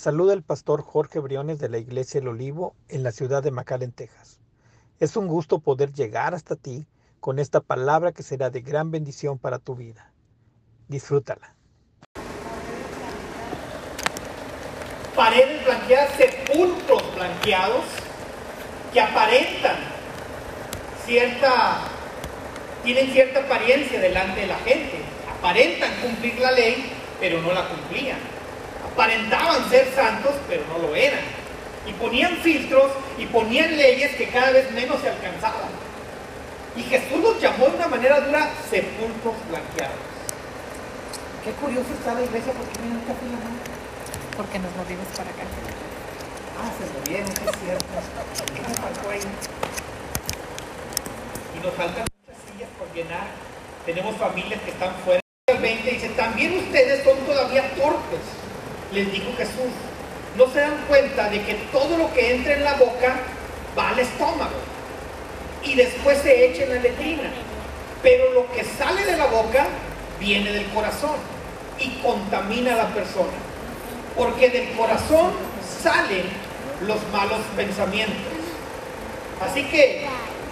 Saluda el pastor Jorge Briones de la Iglesia El Olivo en la ciudad de McAllen, Texas. Es un gusto poder llegar hasta ti con esta palabra que será de gran bendición para tu vida. Disfrútala. Paredes blanqueadas, sepulcros blanqueados que aparentan cierta, tienen cierta apariencia delante de la gente. Aparentan cumplir la ley, pero no la cumplían aparentaban ser santos, pero no lo eran. Y ponían filtros y ponían leyes que cada vez menos se alcanzaban. Y Jesús los llamó de una manera dura sepulcros blanqueados. Qué curioso está la iglesia porque viene un café Porque nos movimos para acá. Ah, se movieron, es cierto. ¿Qué nos faltó ahí? Y nos faltan muchas sillas por llenar. Tenemos familias que están fuera. 20 dice, también ustedes son todavía torpes les dijo Jesús, no se dan cuenta de que todo lo que entra en la boca va al estómago y después se echa en la letrina. Pero lo que sale de la boca viene del corazón y contamina a la persona. Porque del corazón salen los malos pensamientos. Así que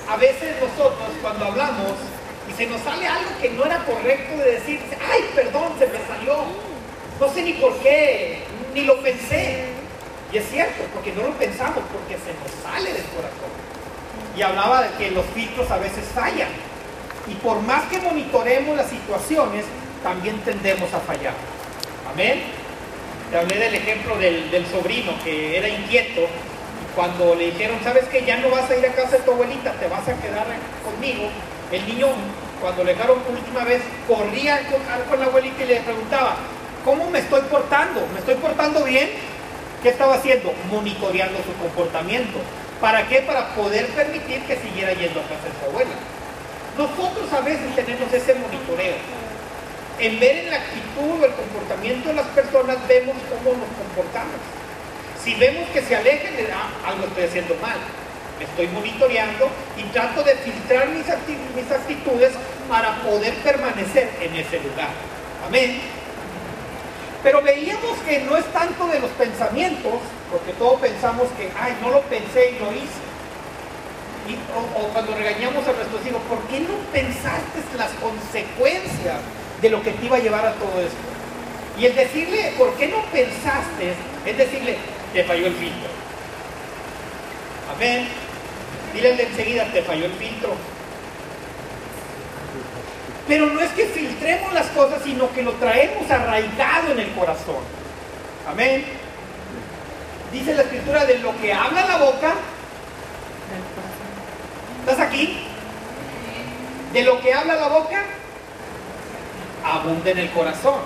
a veces nosotros cuando hablamos y se nos sale algo que no era correcto de decir, ay, perdón, se me salió, no sé ni por qué, ni lo pensé. Y es cierto, porque no lo pensamos, porque se nos sale del corazón. Y hablaba de que los filtros a veces fallan. Y por más que monitoremos las situaciones, también tendemos a fallar. Amén. Te hablé del ejemplo del, sobrino que era inquieto y cuando le dijeron, sabes que ya no vas a ir a casa de tu abuelita, te vas a quedar conmigo, el niño cuando le dejaron por última vez corría con la abuelita y le preguntaba, ¿Cómo me estoy portando? ¿Me estoy portando bien? ¿Qué estaba haciendo? Monitoreando su comportamiento. ¿Para qué? Para poder permitir que siguiera yendo a casa de su abuela. Nosotros a veces tenemos ese monitoreo. En ver en la actitud o el comportamiento de las personas vemos cómo nos comportamos. Si vemos que se alejen, ah, algo estoy haciendo mal. Me estoy monitoreando y trato de filtrar mis, mis actitudes para poder permanecer en ese lugar. Amén. Pero veíamos que no es tanto de los pensamientos, porque todos pensamos que, ay, no lo pensé y lo hice. o, cuando regañamos a nuestros hijos, ¿por qué no pensaste las consecuencias de lo que te iba a llevar a todo esto? Y el decirle, ¿por qué no pensaste? Es decirle, te falló el filtro. Amén. Dile enseguida, te falló el filtro. Pero no es que filtremos las cosas, sino que lo traemos arraigado en el corazón. Amén. Dice la escritura de lo que habla la boca. ¿Estás aquí? De lo que habla la boca, abunda en el corazón.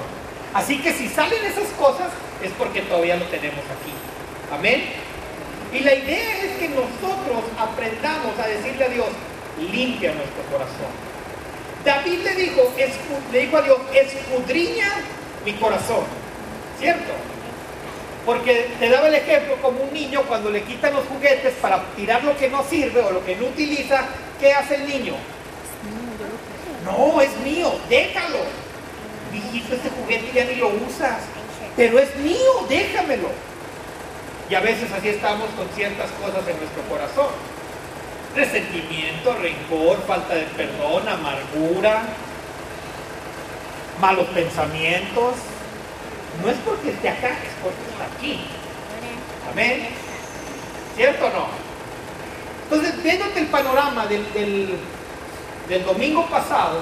Así que si salen esas cosas, es porque todavía lo tenemos aquí. Amén. Y la idea es que nosotros aprendamos a decirle a Dios, limpia nuestro corazón. David le dijo, le dijo a Dios, escudriña mi corazón. ¿Cierto? Porque te daba el ejemplo como un niño cuando le quitan los juguetes para tirar lo que no sirve o lo que no utiliza, ¿qué hace el niño? No, es mío, déjalo. Dijiste este juguete ya ni lo usas, pero es mío, déjamelo. Y a veces así estamos con ciertas cosas en nuestro corazón resentimiento, rencor, falta de perdón, amargura, malos pensamientos. No es porque esté acá, es porque está aquí. Amén. ¿Cierto o no? Entonces, viéndote el panorama del, del, domingo pasado,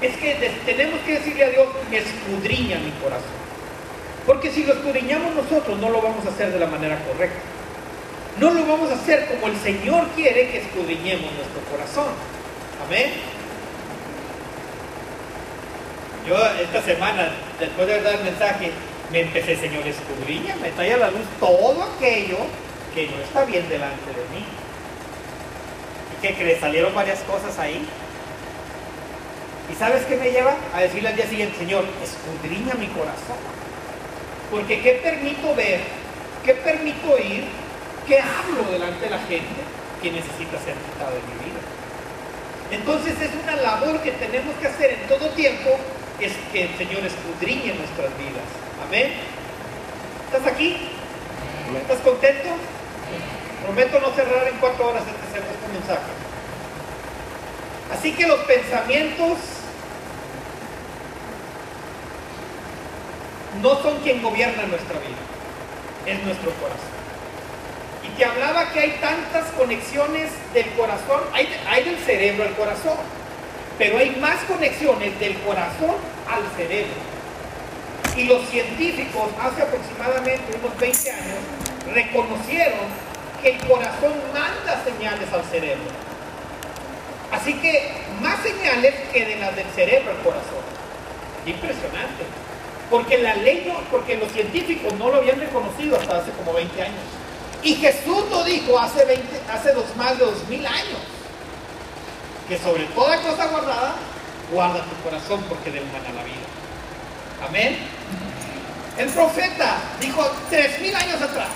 es que tenemos que decirle a Dios, que escudriña mi corazón. Porque si lo escudriñamos nosotros, no lo vamos a hacer de la manera correcta. No lo vamos a hacer como el Señor quiere que escudriñemos nuestro corazón. Amén. Yo esta semana, después de dar el mensaje, me empecé, Señor, escudriña, me trae a la luz todo aquello que no está bien delante de mí. ¿Y qué crees? Salieron varias cosas ahí. ¿Y sabes qué me lleva? A decirle al día siguiente, Señor, escudriña mi corazón. Porque ¿qué permito ver? ¿Qué permito ir? ¿Qué hablo delante de la gente que necesita ser quitado de mi vida? Entonces es una labor que tenemos que hacer en todo tiempo, es que el Señor escudriñe nuestras vidas. Amén. ¿Estás aquí? ¿Estás contento? Prometo no cerrar en cuatro horas este, este mensaje. Así que los pensamientos no son quien gobierna nuestra vida, es nuestro corazón. Te hablaba que hay tantas conexiones del corazón, hay, hay del cerebro al corazón, pero hay más conexiones del corazón al cerebro. Y los científicos hace aproximadamente unos 20 años reconocieron que el corazón manda señales al cerebro. Así que más señales que de las del cerebro al corazón. Impresionante. Porque la ley no, porque los científicos no lo habían reconocido hasta hace como 20 años. Y Jesús lo dijo hace, 20, hace dos, más de dos mil años. Que sobre toda cosa guardada, guarda tu corazón porque de humana la vida. Amén. El profeta dijo tres mil años atrás.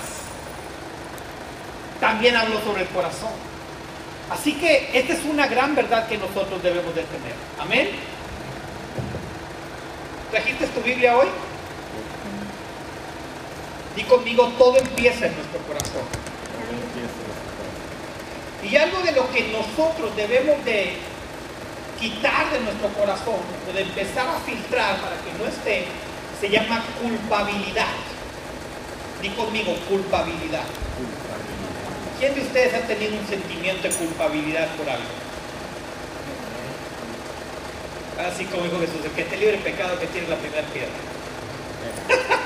También habló sobre el corazón. Así que esta es una gran verdad que nosotros debemos de tener. Amén. ¿Trajiste tu Biblia hoy? Di conmigo, todo empieza en nuestro corazón. Y algo de lo que nosotros debemos de quitar de nuestro corazón, o de empezar a filtrar para que no esté, se llama culpabilidad. Di conmigo, culpabilidad. ¿Quién de ustedes ha tenido un sentimiento de culpabilidad por algo? Así como dijo Jesús, el que te libre el pecado que tiene la primera piedra.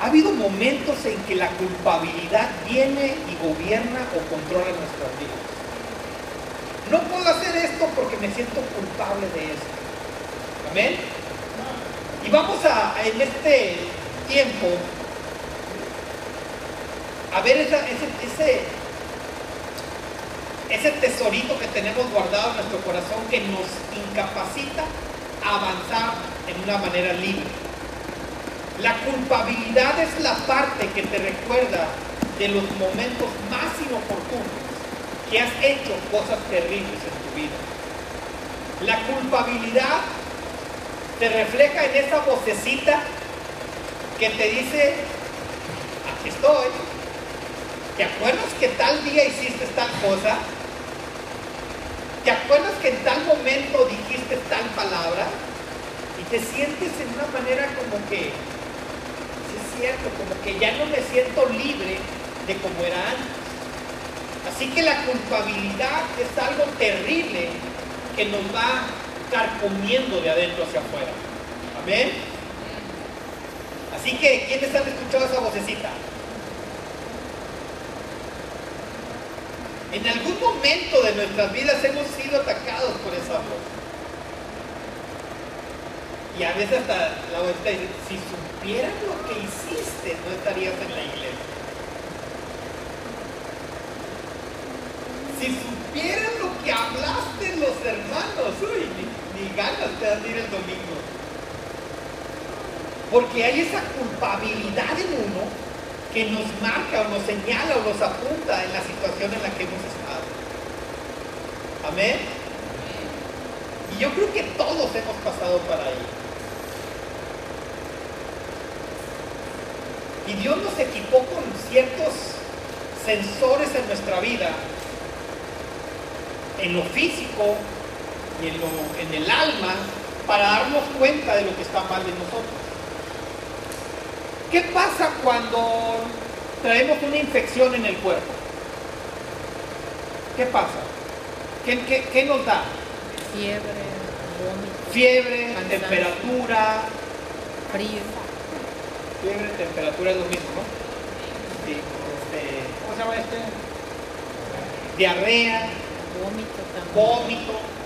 ha habido momentos en que la culpabilidad viene y gobierna o controla nuestras vidas. No puedo hacer esto porque me siento culpable de esto. Amén. Y vamos a, en este tiempo, a ver ese, ese, tesorito que tenemos guardado en nuestro corazón que nos incapacita a avanzar en una manera libre. La culpabilidad es la parte que te recuerda de los momentos más inoportunos que has hecho cosas terribles en tu vida. La culpabilidad te refleja en esa vocecita que te dice, aquí estoy. ¿Te acuerdas que tal día hiciste tal cosa? ¿Te acuerdas que en tal momento dijiste tal palabra? Y te sientes en una manera como que, cierto, como que ya no me siento libre de como era antes. Así que la culpabilidad es algo terrible que nos va carcomiendo de adentro hacia afuera. Amén. Así que, ¿quiénes han escuchado esa vocecita? En algún momento de nuestras vidas hemos sido atacados por esa voz. Y a veces hasta la voz dice, si supieran lo que hiciste, no estarías en la iglesia. Si supieran lo que hablaste los hermanos, uy, ni, ni ganas te dan de ir el domingo. Porque hay esa culpabilidad en uno que nos marca o nos señala o nos apunta en la situación en la que hemos estado. Amén. Y yo creo que todos hemos pasado para ahí. Y Dios nos equipó con ciertos sensores en nuestra vida, en lo físico y en, lo, en el alma, para darnos cuenta de lo que está mal en nosotros. ¿Qué pasa cuando traemos una infección en el cuerpo? ¿Qué pasa? ¿Qué, nos da? Fiebre, vómito. Fiebre, temperatura. Frío. Fiebre, temperatura es lo mismo, ¿no? Sí, este, ¿Cómo se llama este? Diarrea. Vómito. Vómito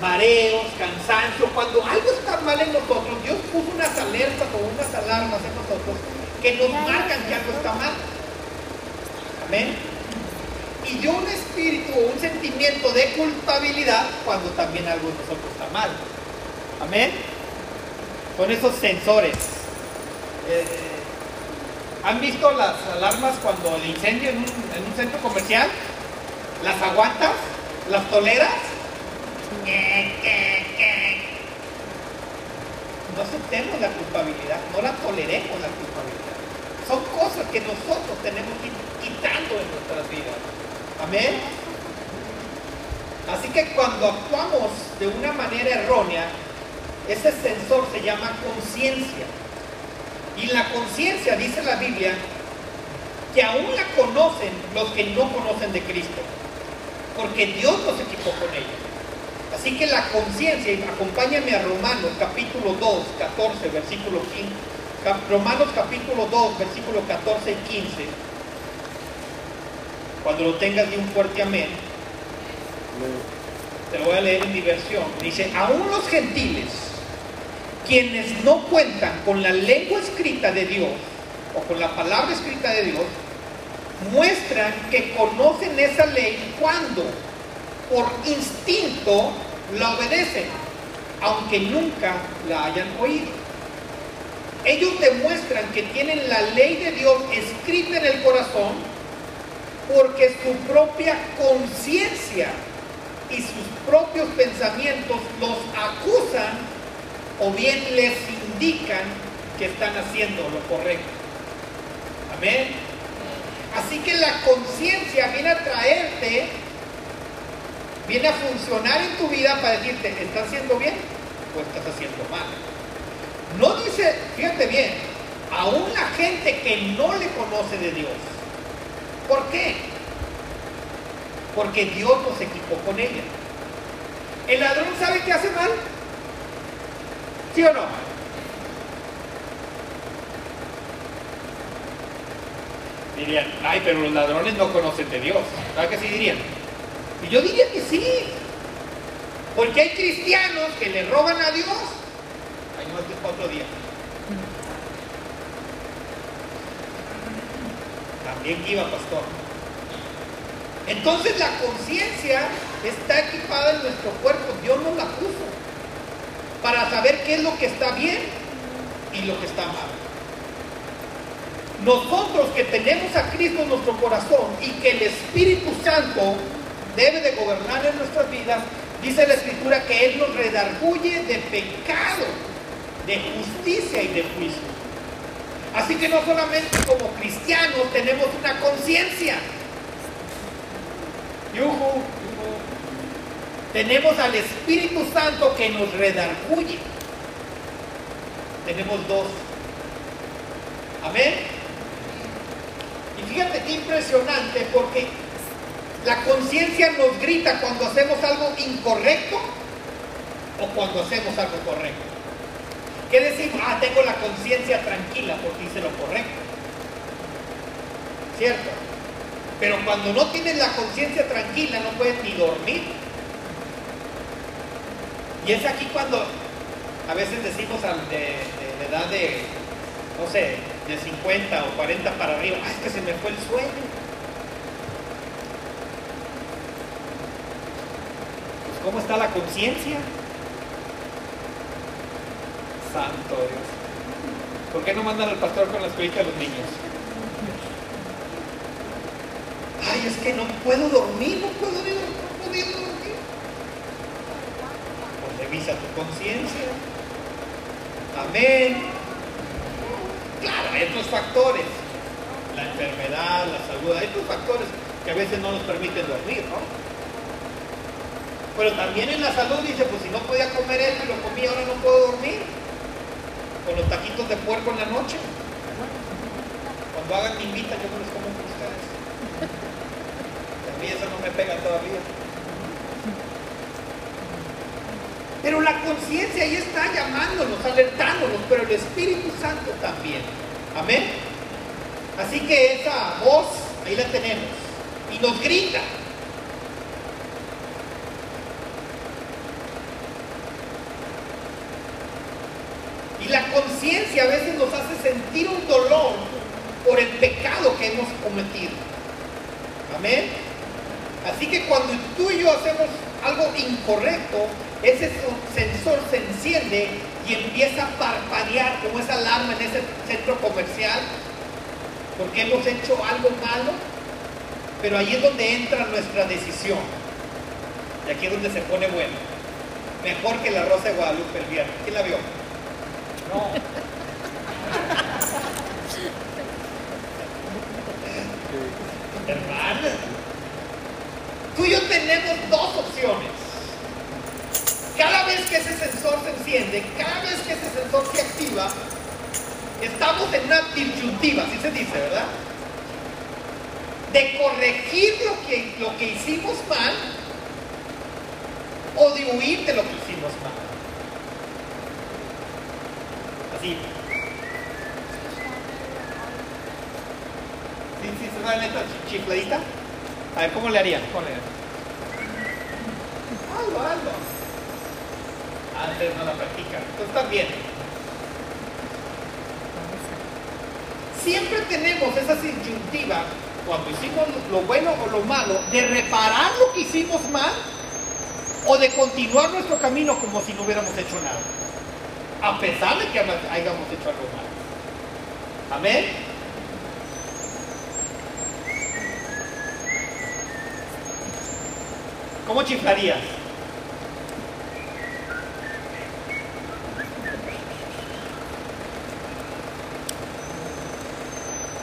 mareos, cansancio, cuando algo está mal en nosotros, Dios puso unas alertas o unas alarmas en nosotros que nos marcan que algo está mal. Amén. Y yo un espíritu o un sentimiento de culpabilidad cuando también algo en nosotros está mal. Amén. Con esos sensores. Eh, ¿Han visto las alarmas cuando el incendio en un, en un centro comercial? ¿Las aguantas? ¿Las toleras? no aceptemos la culpabilidad, no la toleremos la culpabilidad. Son cosas que nosotros tenemos que ir quitando en nuestras vidas. Amén. Así que cuando actuamos de una manera errónea, ese sensor se llama conciencia. Y la conciencia, dice la Biblia, que aún la conocen los que no conocen de Cristo. Porque Dios nos equipó con ella. Así que la conciencia, acompáñame a Romanos capítulo 2, 14, versículo 15. Romanos capítulo 2, versículo 14 y 15. Cuando lo tengas, de un fuerte amén. Te lo voy a leer en mi versión. Dice, aún los gentiles, quienes no cuentan con la lengua escrita de Dios, o con la palabra escrita de Dios, muestran que conocen esa ley cuando por instinto la obedecen, aunque nunca la hayan oído. Ellos demuestran que tienen la ley de Dios escrita en el corazón porque su propia conciencia y sus propios pensamientos los acusan o bien les indican que están haciendo lo correcto. Amén. Así que la conciencia viene a traerte, viene a funcionar en tu vida para decirte, ¿estás haciendo bien o estás haciendo mal? No dice, fíjate bien, aún la gente que no le conoce de Dios. ¿Por qué? Porque Dios nos equipó con ella. ¿El ladrón sabe que hace mal? ¿Sí o no? Dirían, ay, pero los ladrones no conocen de Dios. ¿Sabes que sí dirían? Y yo diría que sí. Porque hay cristianos que le roban a Dios. Ay, no, este es otro día. También iba, pastor. Entonces la conciencia está equipada en nuestro cuerpo. Dios nos la puso para saber qué es lo que está bien y lo que está mal. Nosotros que tenemos a Cristo en nuestro corazón y que el Espíritu Santo debe de gobernar en nuestras vidas, dice la Escritura que Él nos redarguye de pecado, de justicia y de juicio. Así que no solamente como cristianos tenemos una conciencia, yuhu, tenemos al Espíritu Santo que nos redarguye. Tenemos dos. Amén. Y fíjate qué impresionante porque la conciencia nos grita cuando hacemos algo incorrecto o cuando hacemos algo correcto. ¿Qué decimos? Ah, tengo la conciencia tranquila porque hice lo correcto. ¿Cierto? Pero cuando no tienes la conciencia tranquila no puedes ni dormir. Y es aquí cuando a veces decimos de, de, edad de, no sé, de 50 o 40 para arriba, ah, es que se me fue el sueño. Pues ¿cómo está la conciencia? Santo Dios. ¿Por qué no mandan al pastor con la escuelita de los niños? Ay, es que no puedo dormir, no puedo ni no pudiendo dormir. Revisa tu conciencia. Amén. Claro, hay otros factores. La enfermedad, la salud, hay otros factores que a veces no nos permiten dormir, ¿no? Pero también en la salud dice, pues si no podía comer esto y lo comí, ahora no puedo dormir. Con los taquitos de puerco en la noche. Cuando hagan mi invita, yo me los como con ustedes. A mí eso no me pega todavía. Pero la conciencia ahí está llamándonos, alertándonos, pero el Espíritu Santo también. Amén. Así que esa voz, ahí la tenemos. Y nos grita. Y la conciencia a veces nos hace sentir un dolor por el pecado que hemos cometido. Amén. Así que cuando tú y yo hacemos algo incorrecto, ese sensor se enciende y empieza a parpadear como esa alarma en ese centro comercial, porque hemos hecho algo malo, pero ahí es donde entra nuestra decisión. Y aquí es donde se pone bueno. Mejor que la Rosa de Guadalupe el viernes. ¿Quién la vio? cada vez que ese sensor se activa, estamos en una disyuntiva, así se dice, ¿verdad? De corregir lo que, lo que hicimos mal o de huir de lo que hicimos mal. Así. ¿Sí, sí, se saben esta chi- chifladita? A ver, ¿cómo le harían? ¿Cómo le harían? Antes no la practican. Entonces también. Siempre tenemos esa disyuntiva cuando hicimos lo bueno o lo malo de reparar lo que hicimos mal o de continuar nuestro camino como si no hubiéramos hecho nada. A pesar de que hayamos hecho algo mal. Amén. ¿Cómo chiflarías?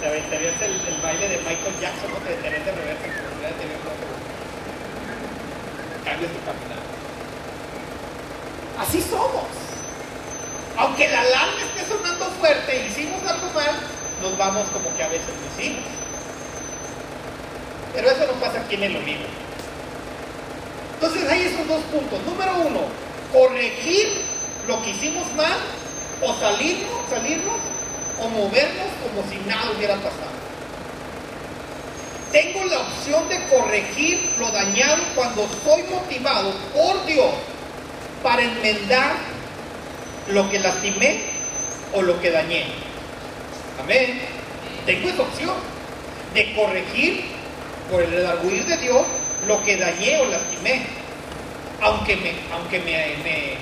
Te aventarías el, el de Michael Jackson, no te deterías de reversa, si hubiera tenido un Cambias tu caminar. Así somos. Aunque la alarma esté sonando fuerte y hicimos algo mal, nos vamos como que a veces lo hicimos. Pero eso no pasa aquí en el olivo. Entonces hay esos dos puntos. Número uno, corregir lo que hicimos mal o salirnos, salirnos o movernos como si nada hubiera pasado. Tengo la opción de corregir lo dañado cuando soy motivado por Dios para enmendar lo que lastimé o lo que dañé. Amén. Tengo esa opción de corregir por el redarguir de Dios lo que dañé o lastimé. Aunque me, aunque me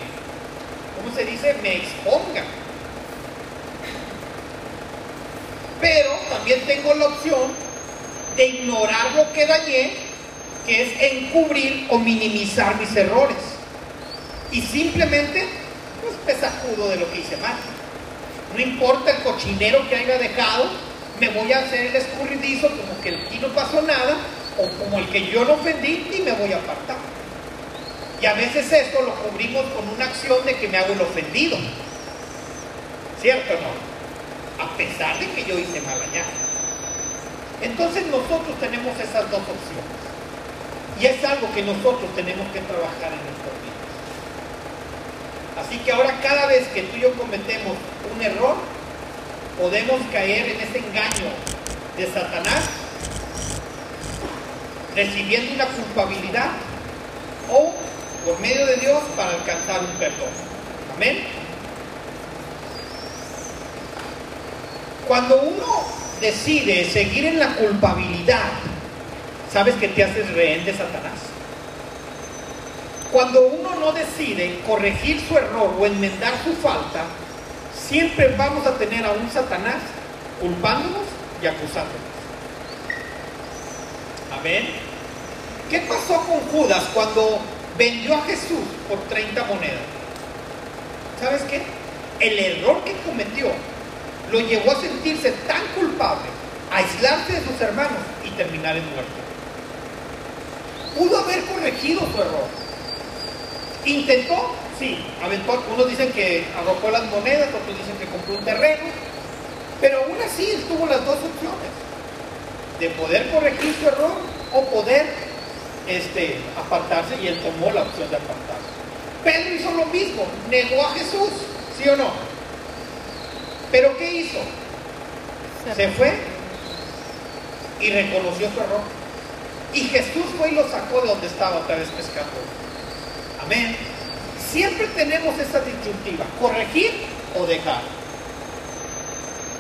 ¿cómo se dice? Me exponga. Pero también tengo la opción de ignorar lo que dañé, que es encubrir o minimizar mis errores. Y simplemente, pues me sacudo de lo que hice mal. No importa el cochinero que haya dejado, me voy a hacer el escurridizo como que aquí no pasó nada, o como el que yo no ofendí y me voy a apartar. Y a veces esto lo cubrimos con una acción de que me hago el ofendido. ¿Cierto no? A pesar de que yo hice mal allá. Entonces nosotros tenemos esas dos opciones. Y es algo que nosotros tenemos que trabajar en nuestras vidas. Así que ahora cada vez que tú y yo cometemos un error, podemos caer en ese engaño de Satanás, recibiendo una culpabilidad o por medio de Dios para alcanzar un perdón. Amén. Cuando uno decide seguir en la culpabilidad, sabes que te haces rehén de Satanás. Cuando uno no decide corregir su error o enmendar su falta, siempre vamos a tener a un Satanás culpándonos y acusándonos. Amén. ¿Qué pasó con Judas cuando vendió a Jesús por 30 monedas? ¿Sabes qué? El error que cometió lo llevó a sentirse tan culpable, a aislarse de sus hermanos y terminar en muerte. Pudo haber corregido su error. Intentó, sí, aventó, unos dicen que arrojó las monedas, otros dicen que compró un terreno, pero aún así tuvo las dos opciones, de poder corregir su error o poder este, apartarse y él tomó la opción de apartarse. Pedro hizo lo mismo, negó a Jesús, ¿sí o no? Pero ¿qué hizo? Se fue y reconoció su error. Y Jesús fue y lo sacó de donde estaba otra vez pescando. Amén. Siempre tenemos esta disyuntiva, corregir o dejar.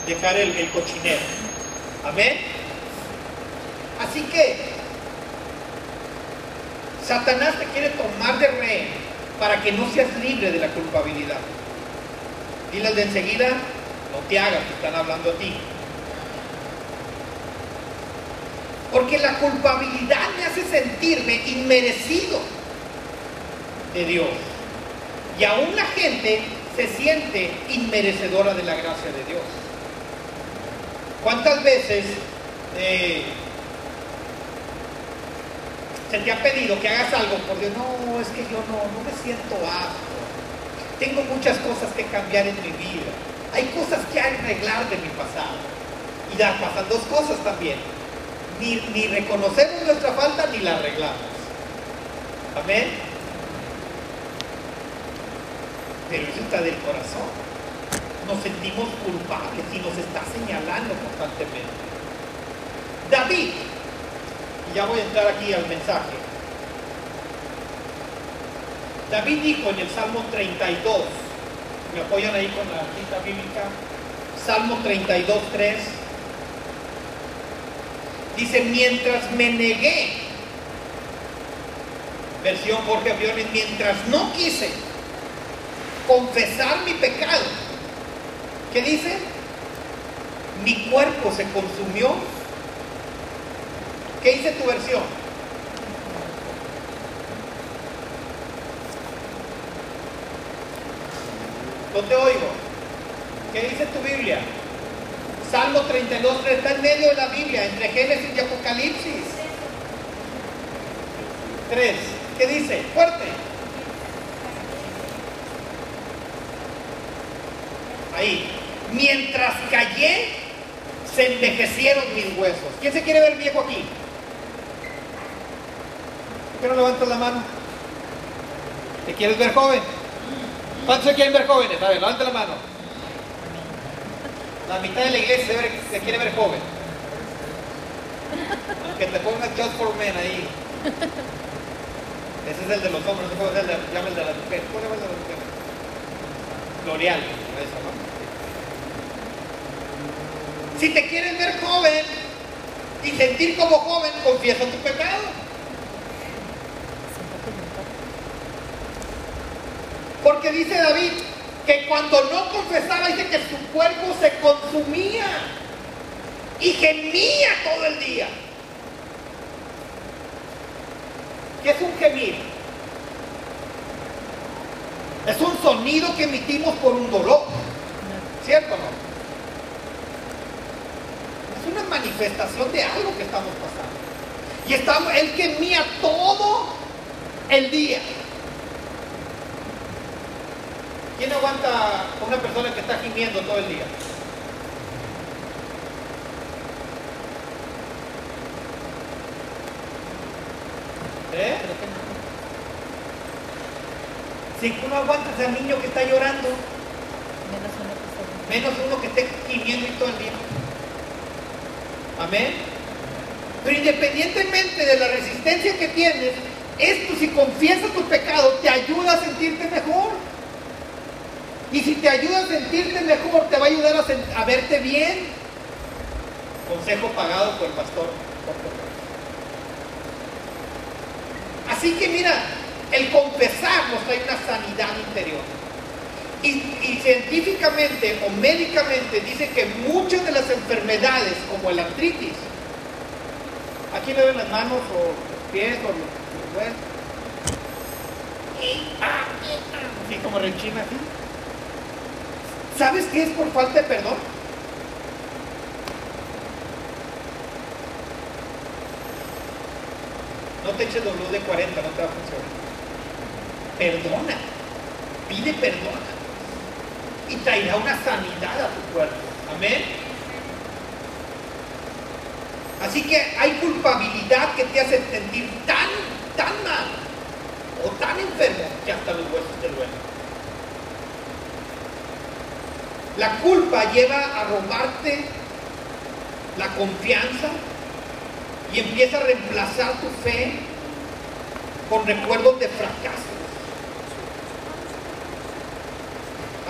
Dejar el, el cochinero. Amén. Así que Satanás te quiere tomar de rehén para que no seas libre de la culpabilidad. Dile al de enseguida, no te hagas, que están hablando a ti. Porque la culpabilidad me hace sentirme inmerecido de Dios. Y aún la gente se siente inmerecedora de la gracia de Dios. ¿Cuántas veces eh, se te ha pedido que hagas algo por Dios? No, es que yo no, no me siento apto. tengo muchas cosas que cambiar en mi vida. Hay cosas que arreglar de mi pasado. Y ya pasan dos cosas también. Ni, ni reconocemos nuestra falta ni la arreglamos. Amén. Pero eso está del corazón. Nos sentimos culpables y nos está señalando constantemente. David, y ya voy a entrar aquí al mensaje. David dijo en el Salmo 32, me apoyan ahí con la cita bíblica, Salmo 32, 3, dice, mientras me negué, versión Jorge Briones, mientras no quise confesar mi pecado, ¿qué dice? Mi cuerpo se consumió. ¿Qué dice tu versión? No te oigo. ¿Qué dice tu Biblia? Salmo 32, está en medio de la Biblia, entre Génesis y Apocalipsis. 3. ¿Qué dice? Fuerte. Ahí. Mientras callé, se envejecieron mis huesos. ¿Quién se quiere ver viejo aquí? ¿Por qué no levantas la mano? ¿Te quieres ver joven? ¿Cuántos se quieren ver jóvenes? A ver, levanta la mano. La mitad de la iglesia se, quiere ver joven. Que te pongas just for men ahí. Ese es el de los hombres, no el de, llama el de las mujeres. ¿Cuál llama el de las mujeres? L'Oreal, ¿no? Si te quieres ver joven y sentir como joven, confiesa tu pecado. Porque dice David que cuando no confesaba, dice que su cuerpo se consumía y gemía todo el día. ¿Qué es un gemir? Es un sonido que emitimos por un dolor. ¿Cierto o no? Es una manifestación de algo que estamos pasando. Y estamos, él gemía todo el día. ¿Quién aguanta a una persona que está gimiendo todo el día? ¿Eh? Si tú no aguantas al niño que está llorando, menos uno que esté gimiendo y todo el día. Amén. Pero independientemente de la resistencia que tienes, esto si confiesas tu pecado te ayuda a sentirte mejor. Y si te ayuda a sentirte mejor, te va a ayudar a, verte bien. Consejo pagado por el pastor. Así que mira, el confesar nos trae una sanidad interior. Y, científicamente o médicamente dice que muchas de las enfermedades, como el artritis, aquí le ven las manos o los pies o los, los y, ah, y, ah, así como rechina así. ¿Sabes qué es por falta de perdón? No te eches W de 40, no te va a funcionar. Perdona, pide perdón y traerá una sanidad a tu cuerpo. Amén. Así que hay culpabilidad que te hace sentir tan, tan mal o tan enfermo que hasta los huesos te duelen. La culpa lleva a robarte la confianza y empieza a reemplazar tu fe con recuerdos de fracaso.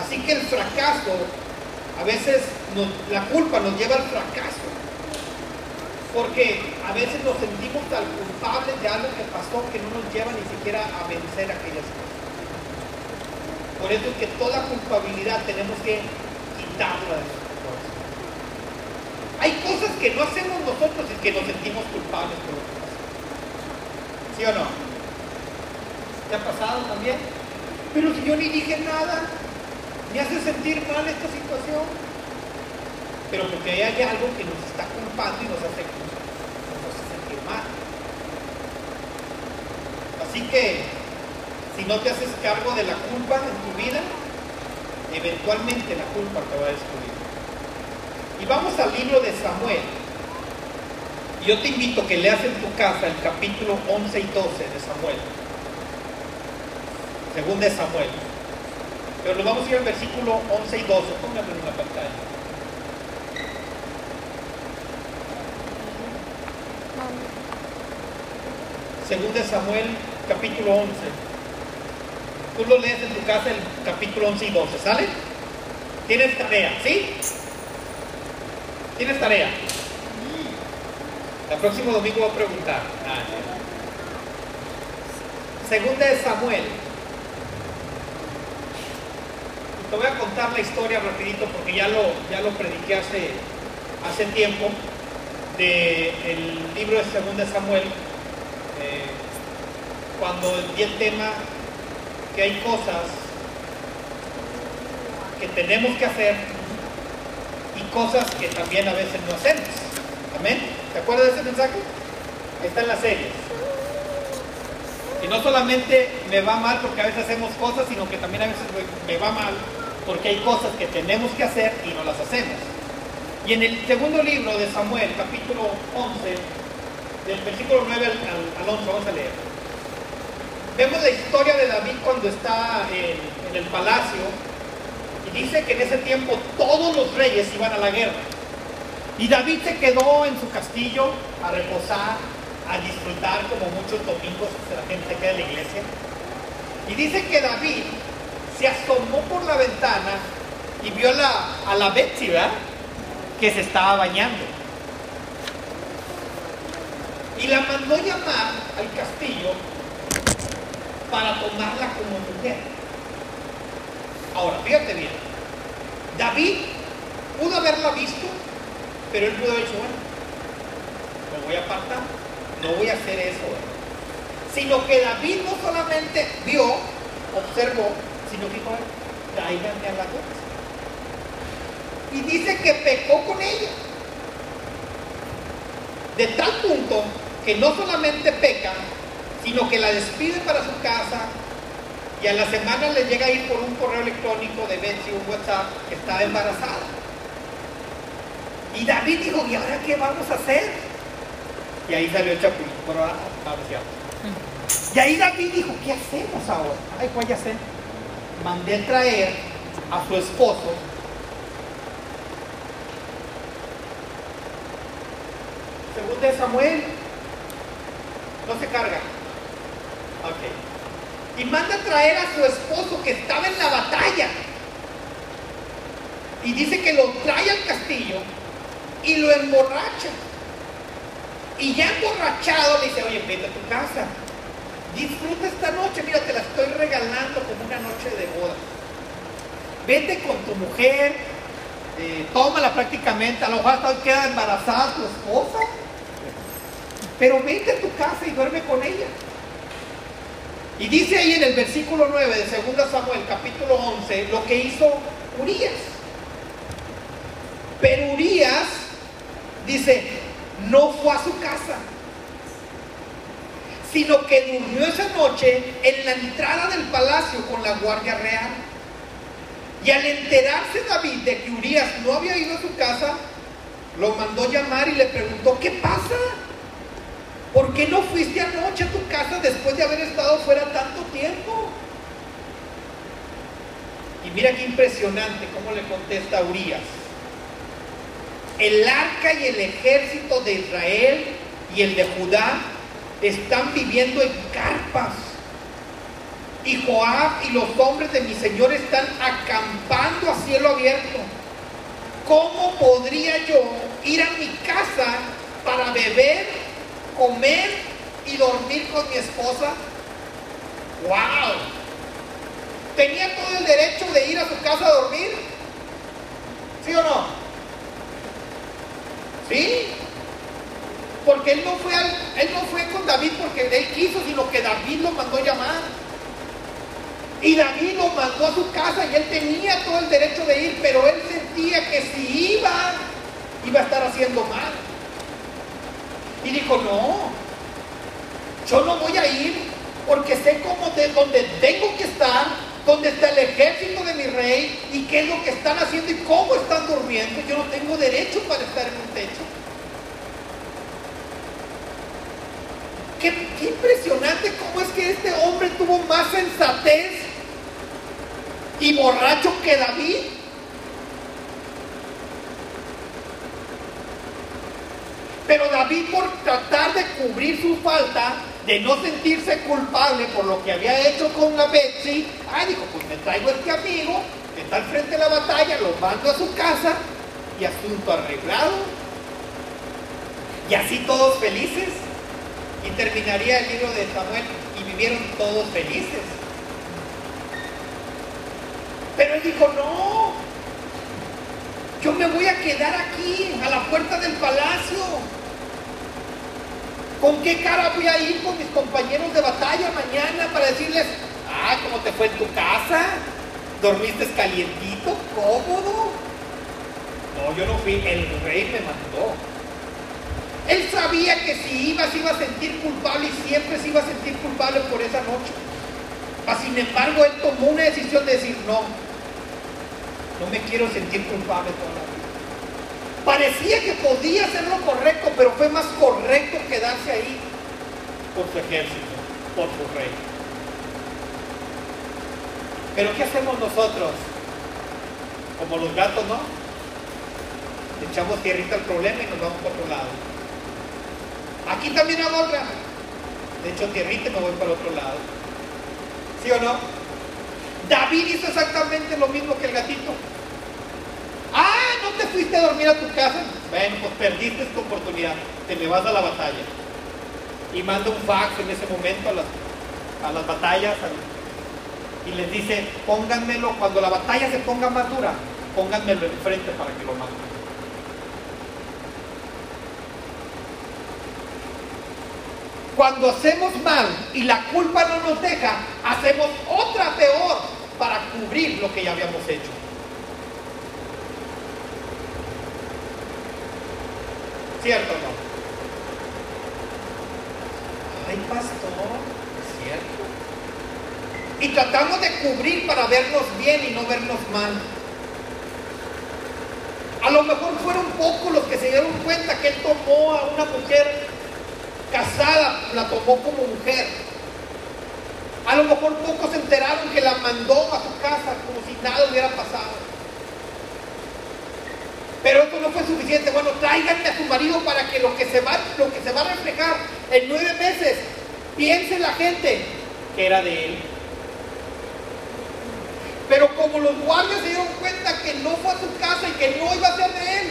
Así que el fracaso, a veces la culpa nos lleva al fracaso. Porque a veces nos sentimos tan culpables de algo que pasó que no nos lleva ni siquiera a vencer aquellas cosas. Por eso es que toda culpabilidad tenemos que Hay cosas que no hacemos nosotros y que nos sentimos culpables. ¿Sí o no? ¿Te ha pasado también? Pero si yo ni dije nada, me hace sentir mal esta situación. Pero porque hay algo que nos está culpando y nos hace, nos hace sentir mal. Así que, si no te haces cargo de la culpa en tu vida, eventualmente la culpa te va a destruir. Y vamos al libro de Samuel. Yo te invito a que leas en tu casa el capítulo 11 y 12 de Samuel. Según de Samuel. Pero lo vamos a ir al versículo 11 y 12. Pónganlo en la pantalla. Según de Samuel, capítulo 11. Tú lo lees en tu casa el capítulo 11 y 12, ¿sale? Tienes tarea, ¿sí? Tienes tarea. El próximo domingo voy a preguntar. Ah, Segunda de Samuel. Te voy a contar la historia rapidito porque ya lo, ya lo prediqué hace, hace tiempo del libro de Segunda de Samuel. eh, cuando di el tema que hay cosas que tenemos que hacer y cosas que también a veces no hacemos. Amén. ¿Te acuerdas de ese mensaje? Está en la serie. Y no solamente me va mal porque a veces hacemos cosas, sino que también a veces me, va mal porque hay cosas que tenemos que hacer y no las hacemos. Y en el segundo libro de Samuel, capítulo 11, del versículo 9 al, al- al 11, vamos a leer. Vemos la historia de David cuando está en, el palacio y dice que en ese tiempo todos los reyes iban a la guerra. Y David se quedó en su castillo a reposar, a disfrutar como muchos domingos que la gente queda en la iglesia. Y dice que David se asomó por la ventana y vio a la, a la. Que se estaba bañando. Y la mandó llamar al castillo para tomarla como mujer. Ahora, fíjate bien. David pudo haberla visto, pero él pudo haber dicho, bueno, me voy a apartar, no voy a hacer eso. Sino que David no solamente vio, observó, sino que dijo, tráiganme a la corte. Y dice que pecó con ella. De tal punto que no solamente peca, sino que la despide para su casa y a la semana le llega a ir por un correo electrónico de Betsy, un WhatsApp, que estaba embarazada. Y David dijo, ¿y ahora qué vamos a hacer? Y ahí salió el chapulín, vamos. Y ahí David dijo, ¿qué hacemos ahora? Ay, ¿cuál ya sé? Mandé traer a su esposo Según de Samuel, no se carga. Ok. Y manda a traer a su esposo que estaba en la batalla. Y dice que lo trae al castillo y lo emborracha. Y ya emborrachado le dice, oye, vete a tu casa. Disfruta esta noche, mira, te la estoy regalando como una noche de boda. Vete con tu mujer, eh, tómala prácticamente, a lo mejor queda embarazada tu esposa. Pero vete a tu casa y duerme con ella. Y dice ahí en el versículo 9 de 2 Samuel, capítulo 11, lo que hizo Urias. Pero Urias, dice, no fue a su casa, sino que durmió esa noche en la entrada del palacio con la guardia real. Y al enterarse David de que Urias no había ido a su casa, lo mandó llamar y le preguntó, ¿qué pasa? ¿Por qué no fuiste anoche a tu casa después de haber estado fuera tanto tiempo? Y mira qué impresionante cómo le contesta Urias. El arca y el ejército de Israel y el de Judá están viviendo en carpas. Y Joab y los hombres de mi Señor están acampando a cielo abierto. ¿Cómo podría yo ir a mi casa para beber, comer y dormir con mi esposa? ¡Wow! ¿Tenía todo el derecho de ir a su casa a dormir? ¿Sí o no? ¿Sí? Porque él no fue, al- él no fue con David porque él quiso, sino que David lo mandó llamar. Y David lo mandó a su casa y él tenía todo el derecho de ir, pero él sentía que si iba, iba a estar haciendo mal. Y dijo, no, yo no voy a ir porque sé cómo de donde tengo que estar ¿Dónde está el ejército de mi rey? ¿Y qué es lo que están haciendo y cómo están durmiendo? Yo no tengo derecho para estar en un techo. Qué, qué impresionante cómo es que este hombre tuvo más sensatez y borracho que David. Pero David por tratar de cubrir su falta, de no sentirse culpable por lo que había hecho con la Betsy, ah, dijo, pues me traigo este amigo, que está al frente de la batalla, lo mando a su casa y asunto arreglado. Y así todos felices. Y terminaría el libro de Samuel y vivieron todos felices. Pero él dijo, no, yo me voy a quedar aquí, a la puerta del palacio. ¿Con qué cara voy a ir con mis compañeros de batalla mañana para decirles, ah, ¿cómo te fue en tu casa? ¿Dormiste calientito, cómodo? No, yo no fui, el rey me mandó. Él sabía que si iba se iba a sentir culpable y siempre se iba a sentir culpable por esa noche. Mas, sin embargo, él tomó una decisión de decir, no, no me quiero sentir culpable toda la vida. Parecía que podía hacer lo correcto, pero fue más correcto quedarse ahí por su ejército, por su rey. Pero ¿qué hacemos nosotros? Como los gatos, ¿no? Echamos tierrita al problema y nos vamos por otro lado. Aquí también hago otra. De hecho, tierrita y me voy para otro lado. ¿Sí o no? David hizo exactamente lo mismo que el gatito. Ah, ¿no te fuiste a dormir a tu casa? Bueno, pues perdiste tu oportunidad. Te me vas a la batalla. Y manda un fax en ese momento a las, a las batallas y les dice, pónganmelo, cuando la batalla se ponga más dura, pónganmelo enfrente para que lo maten. Cuando hacemos mal y la culpa no nos deja, hacemos otra peor para cubrir lo que ya habíamos hecho. ¿Cierto o no? Ay, pastor, ¿cierto? Y tratamos de cubrir para vernos bien y no vernos mal. A lo mejor fueron pocos los que se dieron cuenta que él tomó a una mujer casada, la tomó como mujer. A lo mejor pocos se enteraron que la mandó a su casa como si nada hubiera pasado. Pero esto no fue suficiente. Bueno, tráiganme a su marido para que lo que se va, lo que se va a reflejar en nueve meses, piense la gente que era de él. Pero como los guardias se dieron cuenta que no fue a su casa y que no iba a ser de él,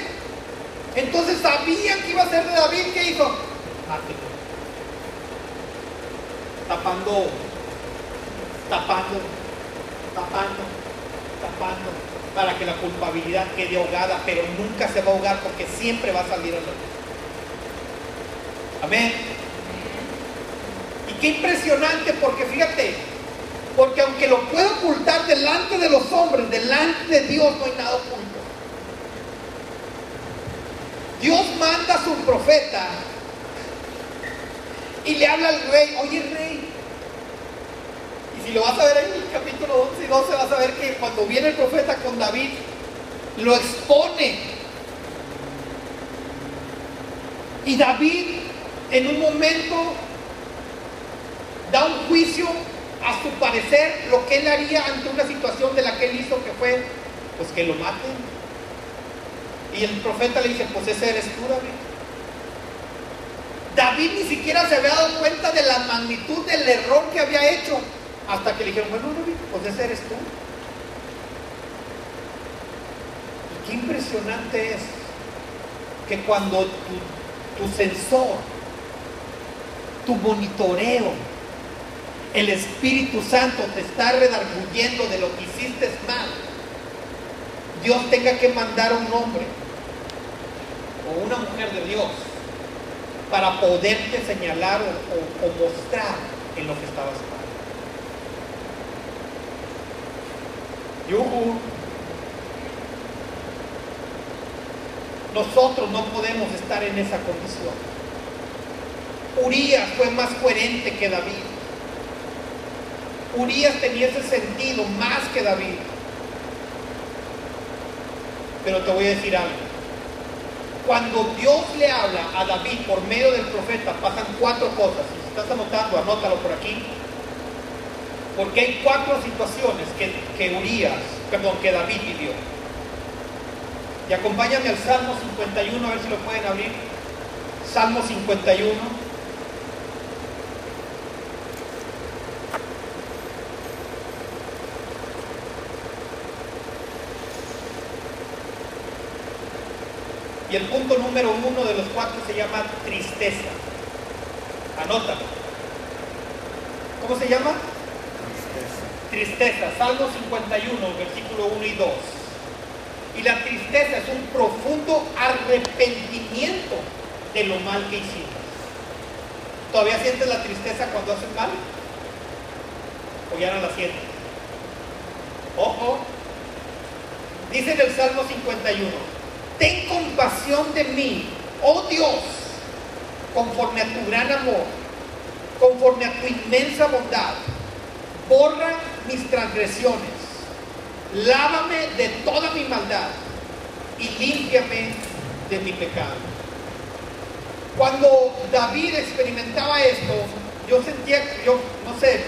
entonces sabían que iba a ser de David, ¿qué hizo? Mátelo. Tapando, tapando, tapando, tapando, para que la culpabilidad quede ahogada, pero nunca se va a ahogar porque siempre va a salir a la. Amén. Y qué impresionante, porque fíjate, porque aunque lo pueda ocultar delante de los hombres, delante de Dios no hay nada oculto. Dios manda a su profeta y le habla al rey, oye rey. Si lo vas a ver en el capítulo 11 y 12, vas a ver que cuando viene el profeta con David, lo expone. Y David en un momento da un juicio a su parecer lo que él haría ante una situación de la que él hizo que fue pues que lo maten. Y el profeta le dice, pues ese eres tú, David. David ni siquiera se había dado cuenta de la magnitud del error que había hecho hasta que le dijeron, bueno, David, pues ese eres tú. Y qué impresionante es que cuando tu, sensor, tu monitoreo, el Espíritu Santo te está redarguyendo de lo que hiciste mal, Dios tenga que mandar a un hombre o una mujer de Dios para poderte señalar o, o- o mostrar en lo que estabas mal. Yuhu. Nosotros no podemos estar en esa condición. Urias fue más coherente que David. Urias tenía ese sentido más que David. Pero te voy a decir algo. Cuando Dios le habla a David por medio del profeta, pasan cuatro cosas. Si estás anotando, anótalo por aquí. Porque hay cuatro situaciones que, que Urias, perdón, que David vivió. Y acompáñame al Salmo 51, a ver si lo pueden abrir. Salmo 51. Y el punto número uno de los cuatro se llama tristeza. Anótalo. ¿Cómo se llama? Tristeza. Salmo 51, versículo 1 y 2. Y la tristeza es un profundo arrepentimiento de lo mal que hicimos. ¿Todavía sientes la tristeza cuando haces mal? ¿O ya no la sientes? Ojo. Dice en el Salmo 51, ten compasión de mí, oh Dios, conforme a tu gran amor, conforme a tu inmensa bondad. Borra mis transgresiones, lávame de toda mi maldad y límpiame de mi pecado. Cuando David experimentaba esto, yo sentía, yo no sé,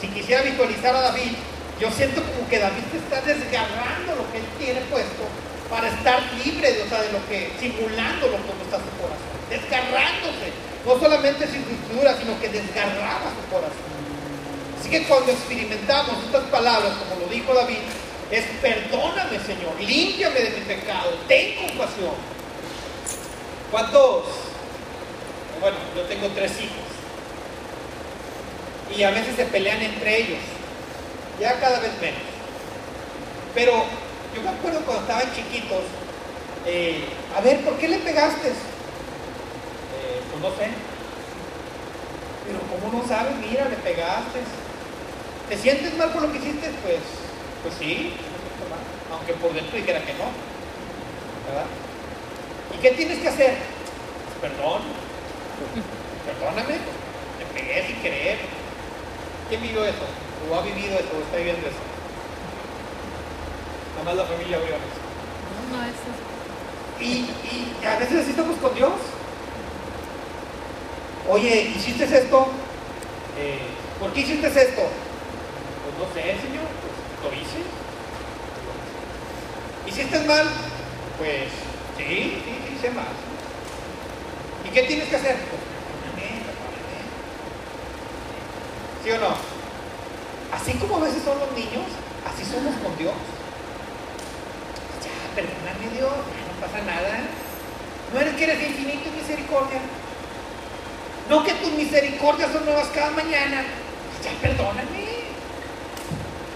si quisiera visualizar a David, yo siento como que David se está desgarrando lo que él tiene puesto para estar libre de, o sea, de lo que, simulando lo que está su corazón, desgarrándose, no solamente sin cultura, sino que desgarraba su corazón. Así que cuando experimentamos estas palabras, como lo dijo David, es perdóname Señor, límpiame de mi pecado, ten compasión. ¿Cuántos? Bueno, yo tengo tres hijos. Y a veces se pelean entre ellos. Ya cada vez menos. Pero yo me acuerdo cuando estaban chiquitos, eh, a ver, ¿por qué le pegaste? Eh, pues no sé. Pero ¿cómo no sabes? Mira, le pegaste. ¿Te sientes mal por lo que hiciste? Pues, pues sí, aunque por dentro dijera que no. ¿Verdad? ¿Y qué tienes que hacer? Pues, perdón. Perdóname. Te pegué sin querer. ¿Quién vivió eso? ¿O ha vivido eso? ¿O está viviendo eso? Nada más la familia. No, no, eso es. Y, y a veces así estamos con Dios. Oye, ¿hiciste esto? Eh, ¿Por qué hiciste esto? No sé, Señor, pues lo hice. ¿Hiciste mal? Pues sí, sí, sí, hice mal. ¿Y qué tienes que hacer? Pues. ¿Sí o no? Así como a veces son los niños, así somos con Dios. Ya, perdóname Dios, no pasa nada. No eres que eres infinito en misericordia. No que tus misericordias son nuevas cada mañana. Ya, perdóname.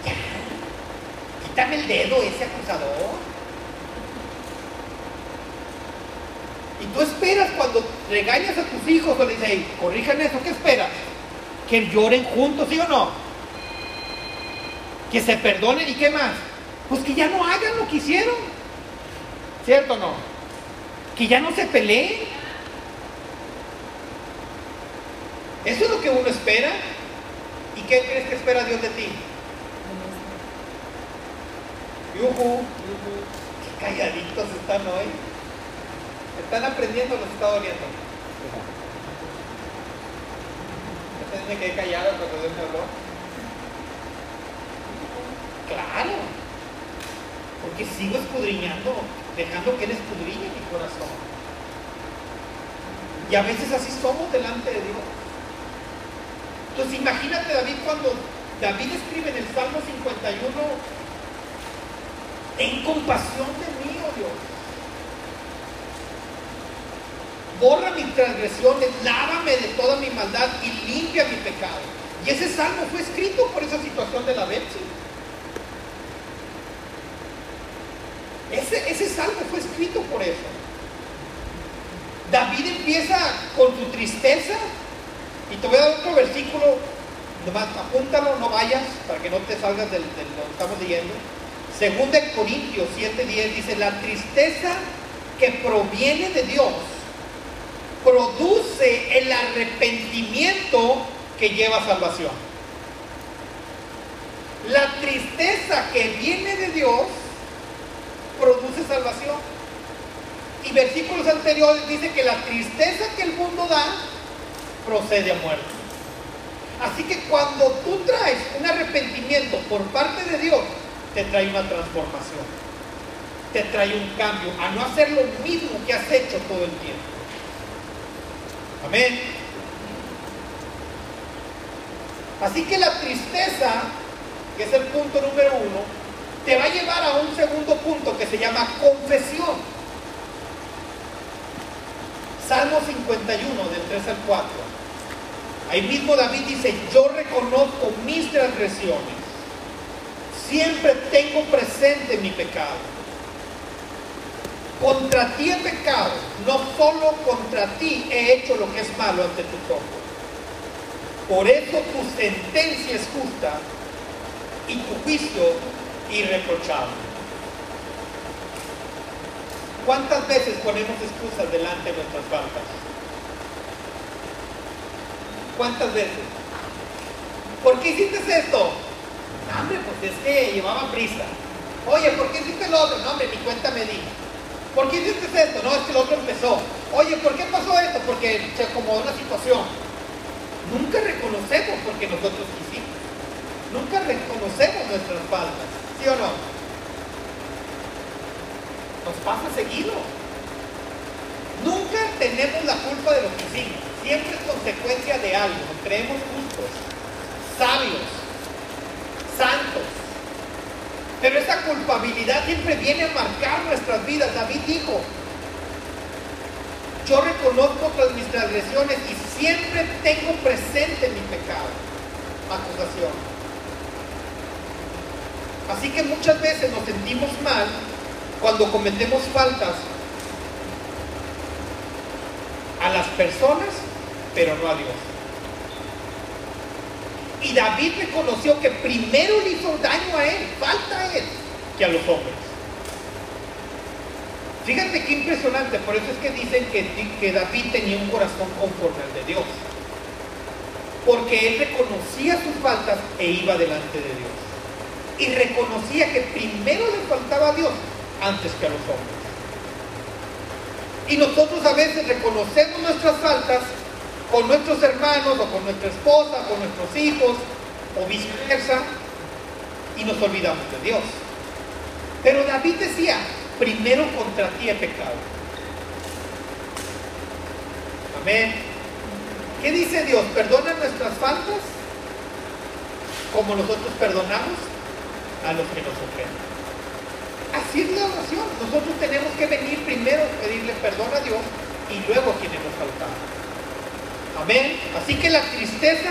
Ya. Quítame el dedo ese acusador. Y tú esperas cuando regañas a tus hijos o le dices, "Ey, corrijan eso, ¿qué esperas? Que lloren juntos, ¿sí o no? Que se perdonen y qué más? Pues que ya no hagan lo que hicieron. ¿Cierto o no? Que ya no se peleen. Eso es lo que uno espera. ¿Y qué crees que espera Dios de ti? Yuju. Qué calladitos están hoy. ¿Están aprendiendo los está doliendo? Me quedé callado cuando Dios me habló. Claro. Porque sigo escudriñando, dejando que Él escudriñe mi corazón. Y a veces así somos delante de Dios. Entonces imagínate David cuando David escribe en el Salmo 51, ten compasión de mí, oh Dios. Borra mis transgresiones, lávame de toda mi maldad y limpia mi pecado. Y ese salmo fue escrito por esa situación de la Betsy. Ese, ese salmo fue escrito por eso. David empieza con su tristeza. Y te voy a dar otro versículo. Nomás apúntalo, no vayas para que no te salgas del, del lo que estamos leyendo. Segunda de Corintios 7:10 dice, la tristeza que proviene de Dios produce el arrepentimiento que lleva a salvación. La tristeza que viene de Dios produce salvación. Y versículos anteriores dice que la tristeza que el mundo da procede a muerte. Así que cuando tú traes un arrepentimiento por parte de Dios, te trae una transformación, te trae un cambio, a no hacer lo mismo que has hecho todo el tiempo. Amén. Así que la tristeza, que es el punto número uno, te va a llevar a un segundo punto que se llama confesión. Salmo 51, del 3 al 4. Ahí mismo David dice, yo reconozco mis transgresiones, siempre tengo presente mi pecado. Contra ti he pecado, no solo contra ti he hecho lo que es malo ante tus ojos. Por eso tu sentencia es justa y tu juicio irreprochable. ¿Cuántas veces ponemos excusas delante de nuestras faltas? ¿Cuántas veces? ¿Por qué hiciste esto? No, hombre, pues es que llevaba prisa. Oye, ¿por qué hiciste lo otro? No, hombre, mi cuenta me di. ¿Por qué hiciste esto? No, es que el otro empezó. Oye, ¿por qué pasó esto? Porque se acomodó una situación. Nunca reconocemos porque nosotros quisimos. Nunca reconocemos nuestras faltas. ¿Sí o no? Nos pasa seguido. Nunca tenemos la culpa de lo que hicimos. Siempre es consecuencia de algo. Nos creemos justos, sabios, santos. Pero esa culpabilidad siempre viene a marcar nuestras vidas. David dijo, yo reconozco todas mis transgresiones y siempre tengo presente mi pecado. Acusación. Así que muchas veces nos sentimos mal cuando cometemos faltas a las personas, pero no a Dios. Y David reconoció que primero le hizo daño a él, falta a él, que a los hombres. Fíjate qué impresionante, por eso es que dicen que, que David tenía un corazón conforme al de Dios. Porque él reconocía sus faltas e iba delante de Dios. Y reconocía que primero le faltaba a Dios antes que a los hombres. Y nosotros a veces reconocemos nuestras faltas con nuestros hermanos o con nuestra esposa, con nuestros hijos o viceversa y nos olvidamos de Dios. Pero David decía, primero contra ti he pecado. Amén. ¿Qué dice Dios? ¿Perdona nuestras faltas? Como nosotros perdonamos a los que nos ofenden. Así es la oración. Nosotros tenemos que venir primero a pedirle perdón a Dios y luego a quienes nos faltaron. Amén. Así que la tristeza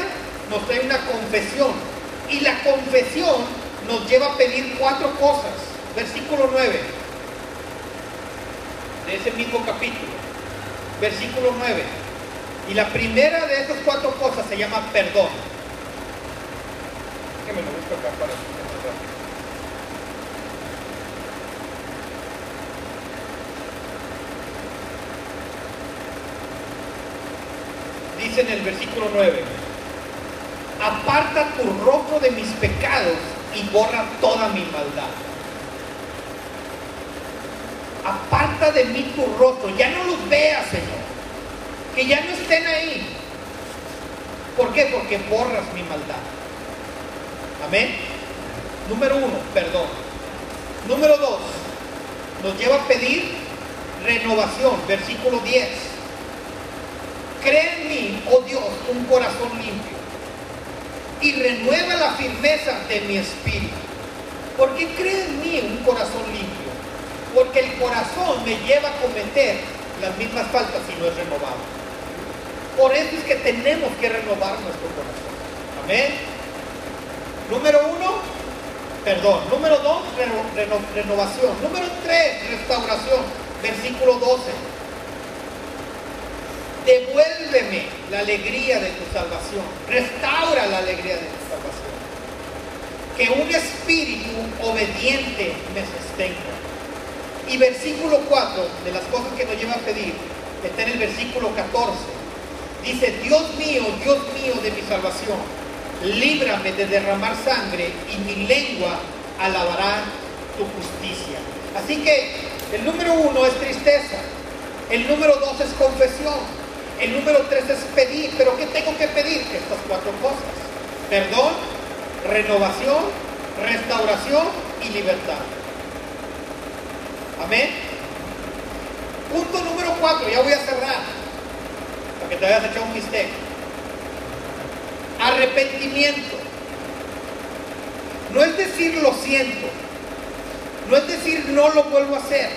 nos trae una confesión. Y la confesión nos lleva a pedir cuatro cosas. Versículo 9 de ese mismo capítulo. Versículo 9. Y la primera de esas cuatro cosas se llama perdón más rápido. Dice en el versículo 9, aparta tu rostro de mis pecados y borra toda mi maldad. Aparta de mí tu rostro, ya no los veas, Señor. Que ya no estén ahí. ¿Por qué? Porque borras mi maldad. Amén. Número uno, perdón. Número dos, nos lleva a pedir renovación. Versículo 10. Crea en mí, oh Dios, un corazón limpio y renueva la firmeza de mi espíritu. ¿Por qué cree en mí un corazón limpio? Porque el corazón me lleva a cometer las mismas faltas si no es renovado. Por eso es que tenemos que renovar nuestro corazón. Amén. Número uno, perdón. Número dos, reno- reno- renovación. Número tres, restauración. Versículo 12. Devuélveme la alegría de tu salvación. Restaura la alegría de tu salvación. Que un espíritu obediente me sostenga. Y versículo 4, de las cosas que nos lleva a pedir, está en el versículo 14. Dice, Dios mío, Dios mío de mi salvación, líbrame de derramar sangre y mi lengua alabará tu justicia. Así que el número uno es tristeza, el número dos es confesión, el número tres es pedir, pero ¿qué tengo que pedir? Estas cuatro cosas. Perdón, renovación, restauración y libertad. Amén. Punto número cuatro, ya voy a cerrar, para que te hayas echado un mistake. Arrepentimiento. No es decir lo siento, no es decir no lo vuelvo a hacer.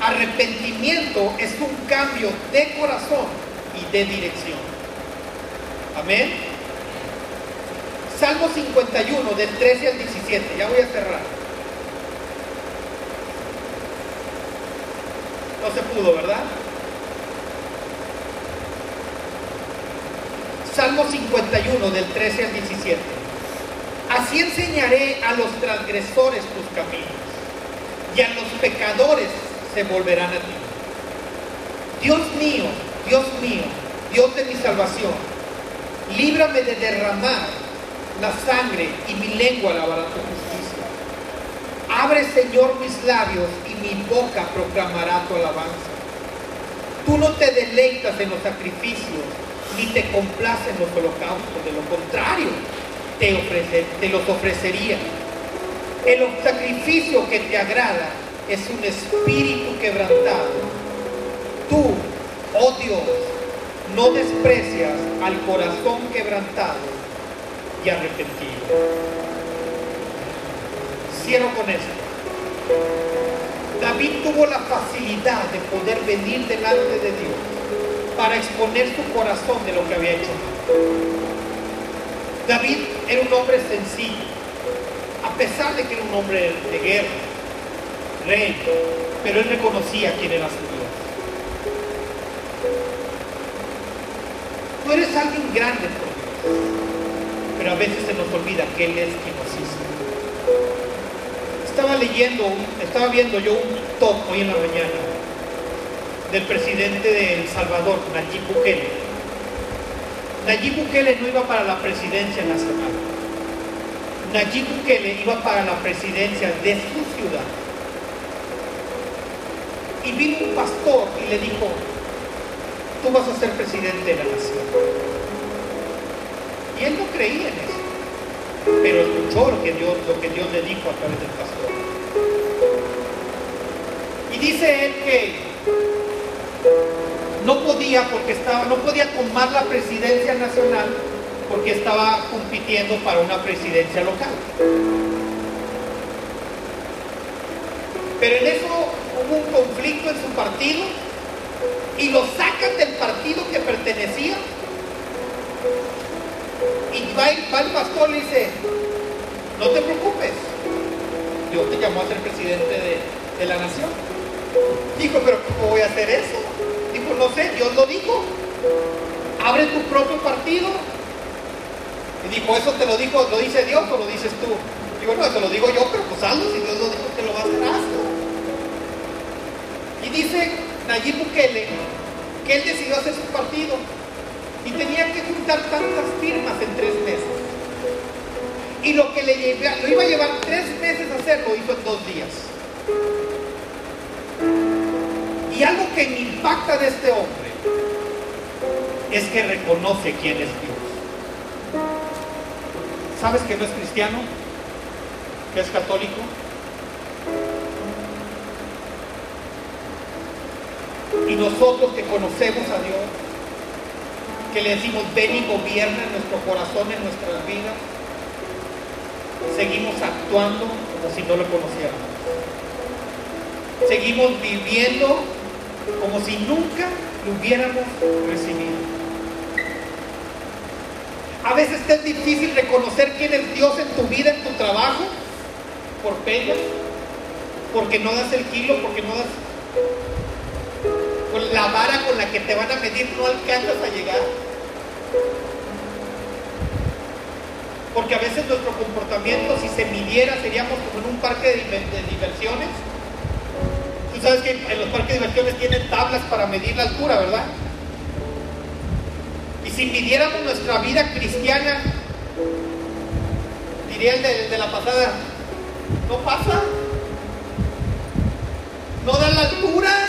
Arrepentimiento es un cambio de corazón y de dirección. Amén. Salmo 51, del 13 al 17, ya voy a cerrar. No se pudo, ¿verdad? Salmo 51 del 13 al 17. Así enseñaré a los transgresores tus caminos y a los pecadores se volverán a ti. Dios mío, Dios mío, Dios de mi salvación, líbrame de derramar la sangre y mi lengua alabará tu justicia. Abre, Señor, mis labios y mi boca proclamará tu alabanza. Tú no te deleitas en los sacrificios, ni te complace en los holocaustos, de lo contrario, te, te los ofrecería. El sacrificio que te agrada es un espíritu quebrantado. Tú, oh Dios, no desprecias al corazón quebrantado y arrepentido. Cierro con esto. David tuvo la facilidad de poder venir delante de Dios para exponer su corazón de lo que había hecho. David era un hombre sencillo, a pesar de que era un hombre de guerra, rey, pero él reconocía quién era su Eres alguien grande pero a veces se nos olvida que Él es quien nos hizo. Estaba leyendo, estaba viendo yo un top hoy en la mañana del presidente de El Salvador, Nayib Bukele. Nayib Bukele no iba para la presidencia nacional. Nayib Bukele iba para la presidencia de su ciudad. Y vino un pastor y le dijo, tú vas a ser presidente de la nación. Y él no creía en eso, pero escuchó lo que Dios, le dijo a través del pastor. Y dice él que no podía porque estaba, no podía tomar la presidencia nacional porque estaba compitiendo para una presidencia local. Pero en eso hubo un conflicto en su partido y lo sacan del partido que pertenecía. Y va, va el pastor y dice, no te preocupes, Dios te llamó a ser presidente de, de la nación. Dijo, pero ¿cómo voy a hacer eso? Dijo, no sé, Dios lo dijo. Abre tu propio partido. Y dijo, ¿eso te lo dijo, lo dice Dios o lo dices tú? Digo, no, eso lo digo yo, pero pues hazlo, si Dios lo dijo que lo va a hacer, hazlo. Y dice Nayib Bukele que él decidió hacer su partido y tenía que juntar tantas firmas en tres meses. Y lo que le lo iba a llevar tres meses hacerlo, hizo en dos días. Y algo que me impacta de este hombre es que reconoce quién es Dios. ¿Sabes que no es cristiano? ¿Que es católico? Y nosotros que conocemos a Dios, que le decimos ven y gobierna en nuestro corazón, en nuestras vidas, seguimos actuando como si no lo conociéramos. Seguimos viviendo como si nunca lo hubiéramos recibido. A veces te es difícil reconocer quién es Dios en tu vida, en tu trabajo, por pena, porque no das el kilo, porque no das vara con la que te van a medir no alcanzas a llegar. Porque a veces nuestro comportamiento, si se midiera, seríamos como en un parque de, diversiones. Tú sabes que en los parques de diversiones tienen tablas para medir la altura, ¿verdad? Y si midiéramos nuestra vida cristiana Diría el de, de la pasada, no pasa. No dan la altura.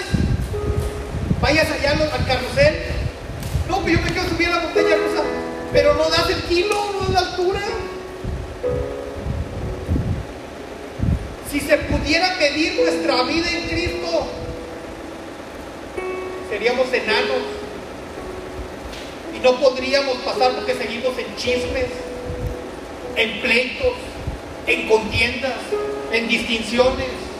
Vayas allá al carrusel. No, pues yo me quiero subir a la montaña rusa. Pero no das el kilo, no das la altura. Si se pudiera medir nuestra vida en Cristo, seríamos enanos. Y no podríamos pasar porque seguimos en chismes, en pleitos, en contiendas, en distinciones.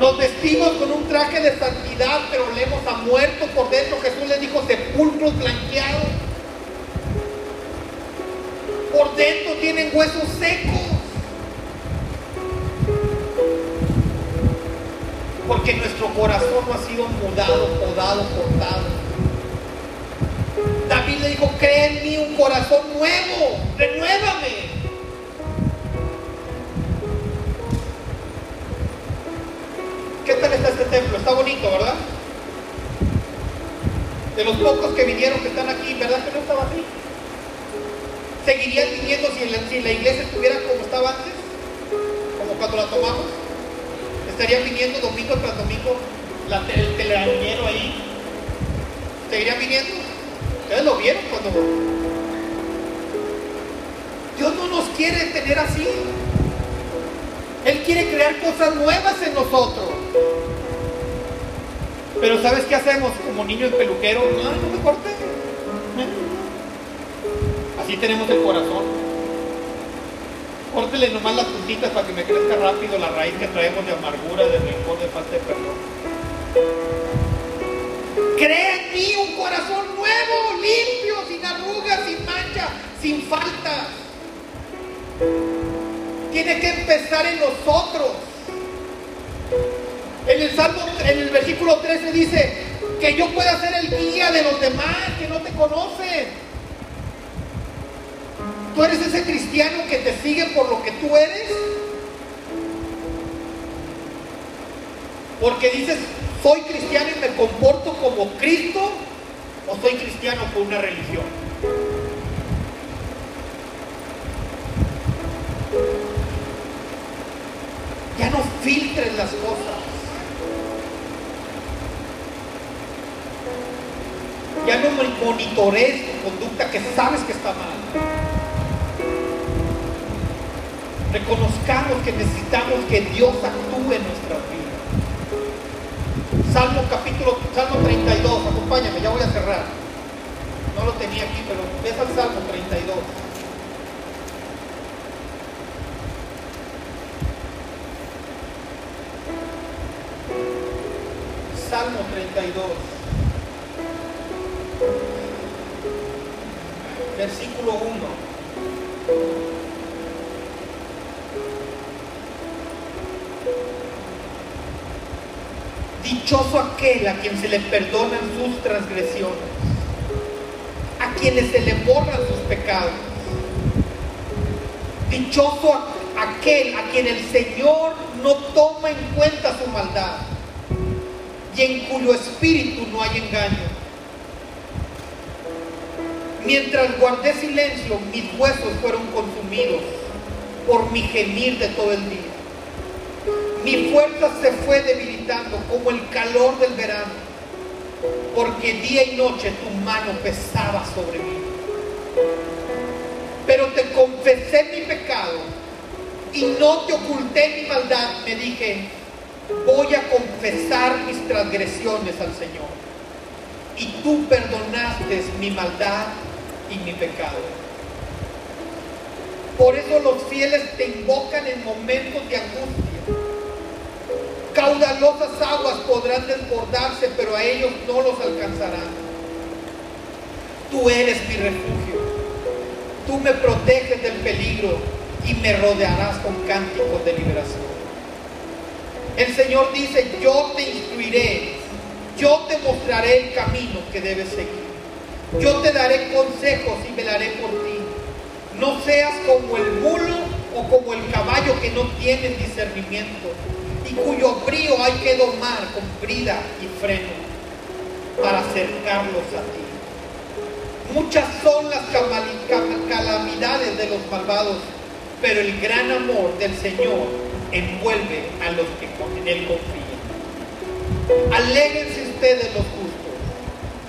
Nos vestimos con un traje de santidad, pero leemos a muerto por dentro. Jesús les dijo sepulcros blanqueados. Por dentro tienen huesos secos. Porque nuestro corazón no ha sido mudado, podado, cortado. David le dijo, crea en mí un corazón nuevo, renuévame. ¿Qué tal está este templo? Está bonito, ¿verdad? De los pocos que vinieron que están aquí, ¿verdad que no estaba así? ¿Seguirían viniendo si la, si la iglesia estuviera como estaba antes? Como cuando la tomamos. ¿Estarían viniendo domingo tras domingo la, el telarañero ahí? ¿Seguirían viniendo? Ustedes lo vieron cuando... Dios no nos quiere tener así. Él quiere crear cosas nuevas en nosotros. Pero ¿sabes qué hacemos como niños peluqueros? No, no me corte. Así tenemos el corazón. Córtele nomás las puntitas para que me crezca rápido la raíz que traemos de amargura, de rencor, de falta de perdón. Crea en mí un corazón nuevo, limpio, sin arrugas, sin mancha, sin faltas. Tiene que empezar en nosotros. En el Salmo, en el versículo 13 dice que yo pueda ser el guía de los demás que no te conocen. ¿Tú eres ese cristiano que te sigue por lo que tú eres? Porque dices, soy cristiano y me comporto como Cristo o soy cristiano por una religión. Ya no filtres las cosas. Ya no monitorees tu conducta que sabes que está mal. Reconozcamos que necesitamos que Dios actúe en nuestras vidas. Salmo capítulo, Salmo 32, acompáñame, ya voy a cerrar. No lo tenía aquí, pero ves al Salmo 32. Salmo 32. Versículo 1. Dichoso aquel a quien se le perdonan sus transgresiones, a quienes se le borran sus pecados. Dichoso aquel a quien el Señor no toma en cuenta su maldad y en cuyo espíritu no hay engaño. Mientras guardé silencio, mis huesos fueron consumidos por mi gemir de todo el día. Mi fuerza se fue debilitando como el calor del verano, porque día y noche tu mano pesaba sobre mí. Pero te confesé mi pecado y no te oculté mi maldad. Me dije, voy a confesar mis transgresiones al Señor. Y tú perdonaste mi maldad y mi pecado. Por eso los fieles te invocan en momentos de angustia. Caudalosas aguas podrán desbordarse, pero a ellos no los alcanzarán. Tú eres mi refugio. Tú me proteges del peligro y me rodearás con cánticos de liberación. El Señor dice, yo te instruiré, yo te mostraré el camino que debes seguir. Yo te daré consejos y velaré por ti. No seas como el mulo o como el caballo que no tienen discernimiento y cuyo brío hay que domar con brida y freno para acercarlos a ti. Muchas son las calamidades de los malvados, pero el gran amor del Señor envuelve a los que en Él confían. Alégrense ustedes los justos,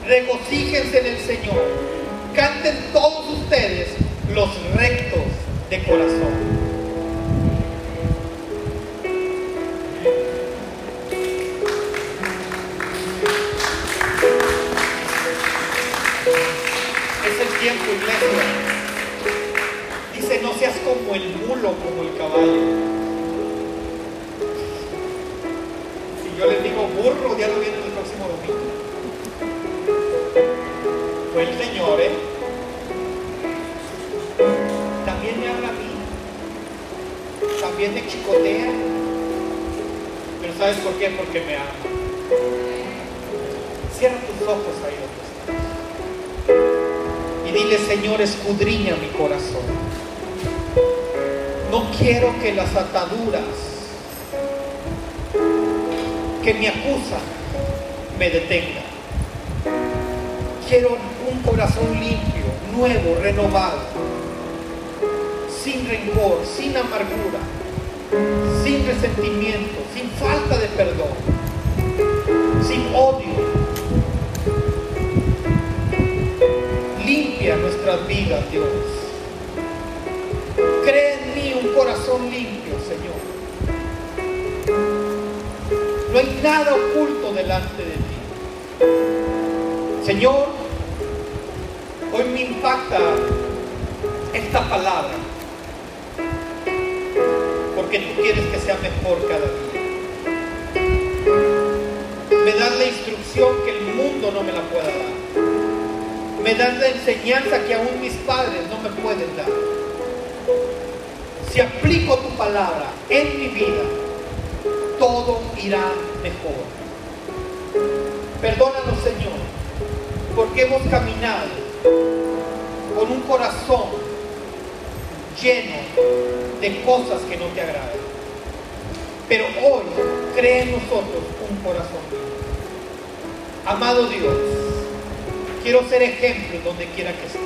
regocíjense en el Señor, canten todos ustedes los rectos de corazón. tiempo, iglesia. Dice, no seas como el mulo, como el caballo. Burro, ya lo viene el próximo domingo. Fue el Señor, ¿eh? También me habla a mí. También me chicotea. Pero ¿sabes por qué? Porque me ama. Cierra tus ojos ahí y dile, Señor, escudriña mi corazón. No quiero que las ataduras que me acusan me detengan. Quiero un corazón limpio, nuevo, renovado, sin rencor, sin amargura, sin resentimiento, sin falta de perdón, sin odio, nuestras vidas, Dios. Cree en mí un corazón limpio, Señor. No hay nada oculto delante de ti. Señor, hoy me impacta esta palabra, porque tú quieres que sea mejor cada día. Me das la instrucción que el mundo no me la pueda dar me das la enseñanza que aún mis padres no me pueden dar. Si aplico tu palabra en mi vida, todo irá Perdónanos, Señor, porque hemos caminado con un corazón lleno de cosas que no te agradan. Pero hoy cree en nosotros un corazón. Amado Dios, Quiero ser ejemplo donde quiera que esté.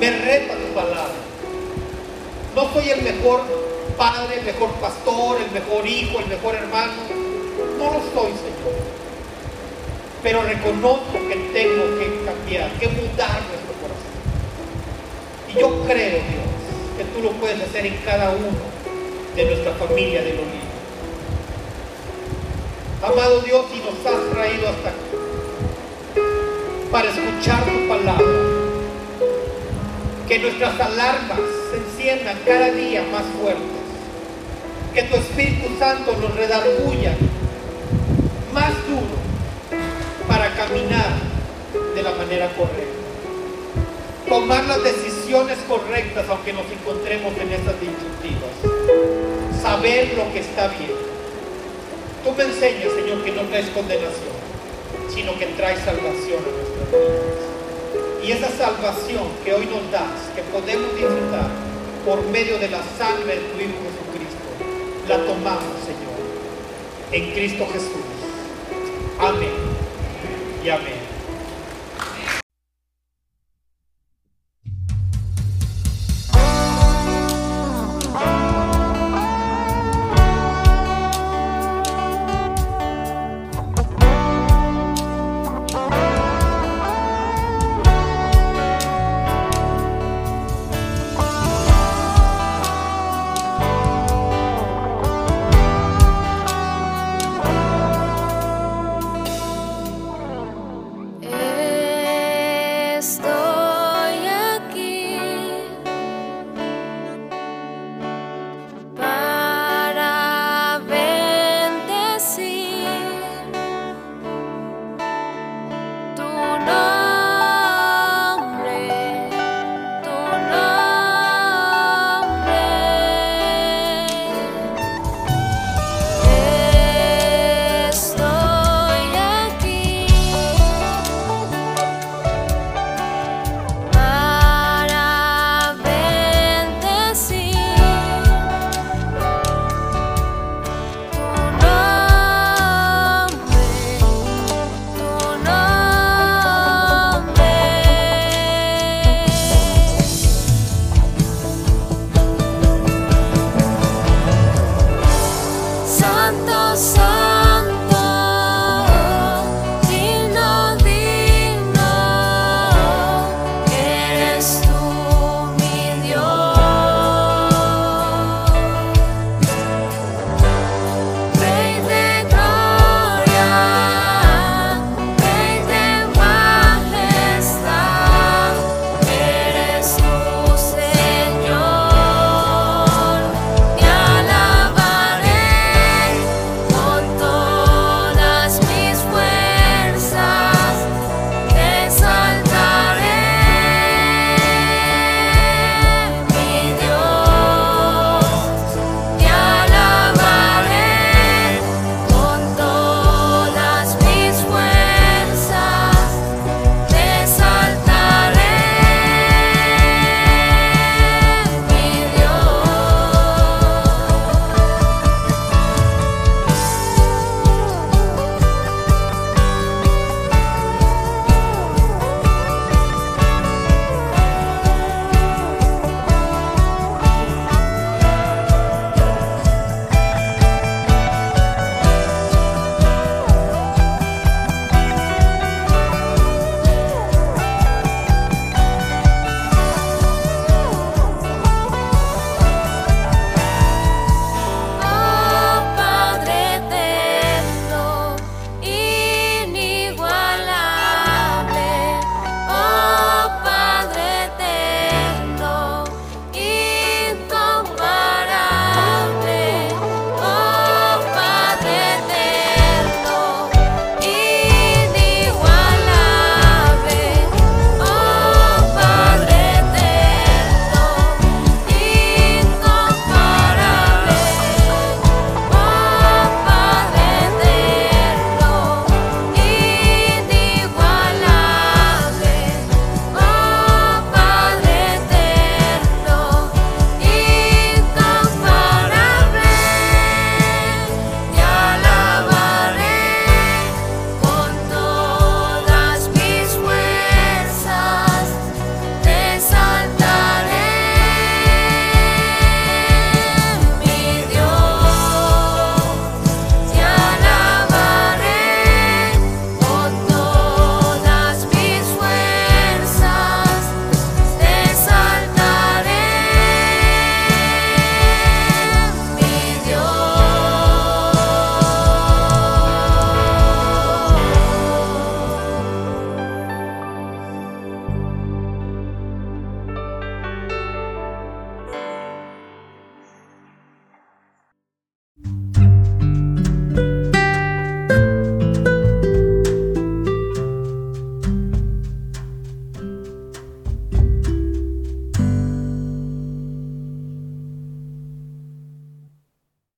Me reta tu palabra. No soy el mejor padre, el mejor pastor, el mejor hijo, el mejor hermano. No lo soy, Señor. Pero reconozco que tengo que cambiar, que mudar nuestro corazón. Y yo creo, Dios, que tú lo puedes hacer en cada uno de nuestra familia de Olivo. Amado Dios, y nos has traído hasta aquí para escuchar tu palabra. Que nuestras alarmas se enciendan cada día más fuertes. Que tu Espíritu Santo nos redarguya más duro para caminar de la manera correcta. Tomar las decisiones correctas aunque nos encontremos en estas disyuntivas. Saber lo que está bien. Tú me enseñas, Señor, que no traes condenación, sino que traes salvación a nuestra y esa salvación que hoy nos das, que podemos disfrutar por medio de la sangre de tu Hijo Jesucristo, la tomamos, Señor, en Cristo Jesús. Amén y amén.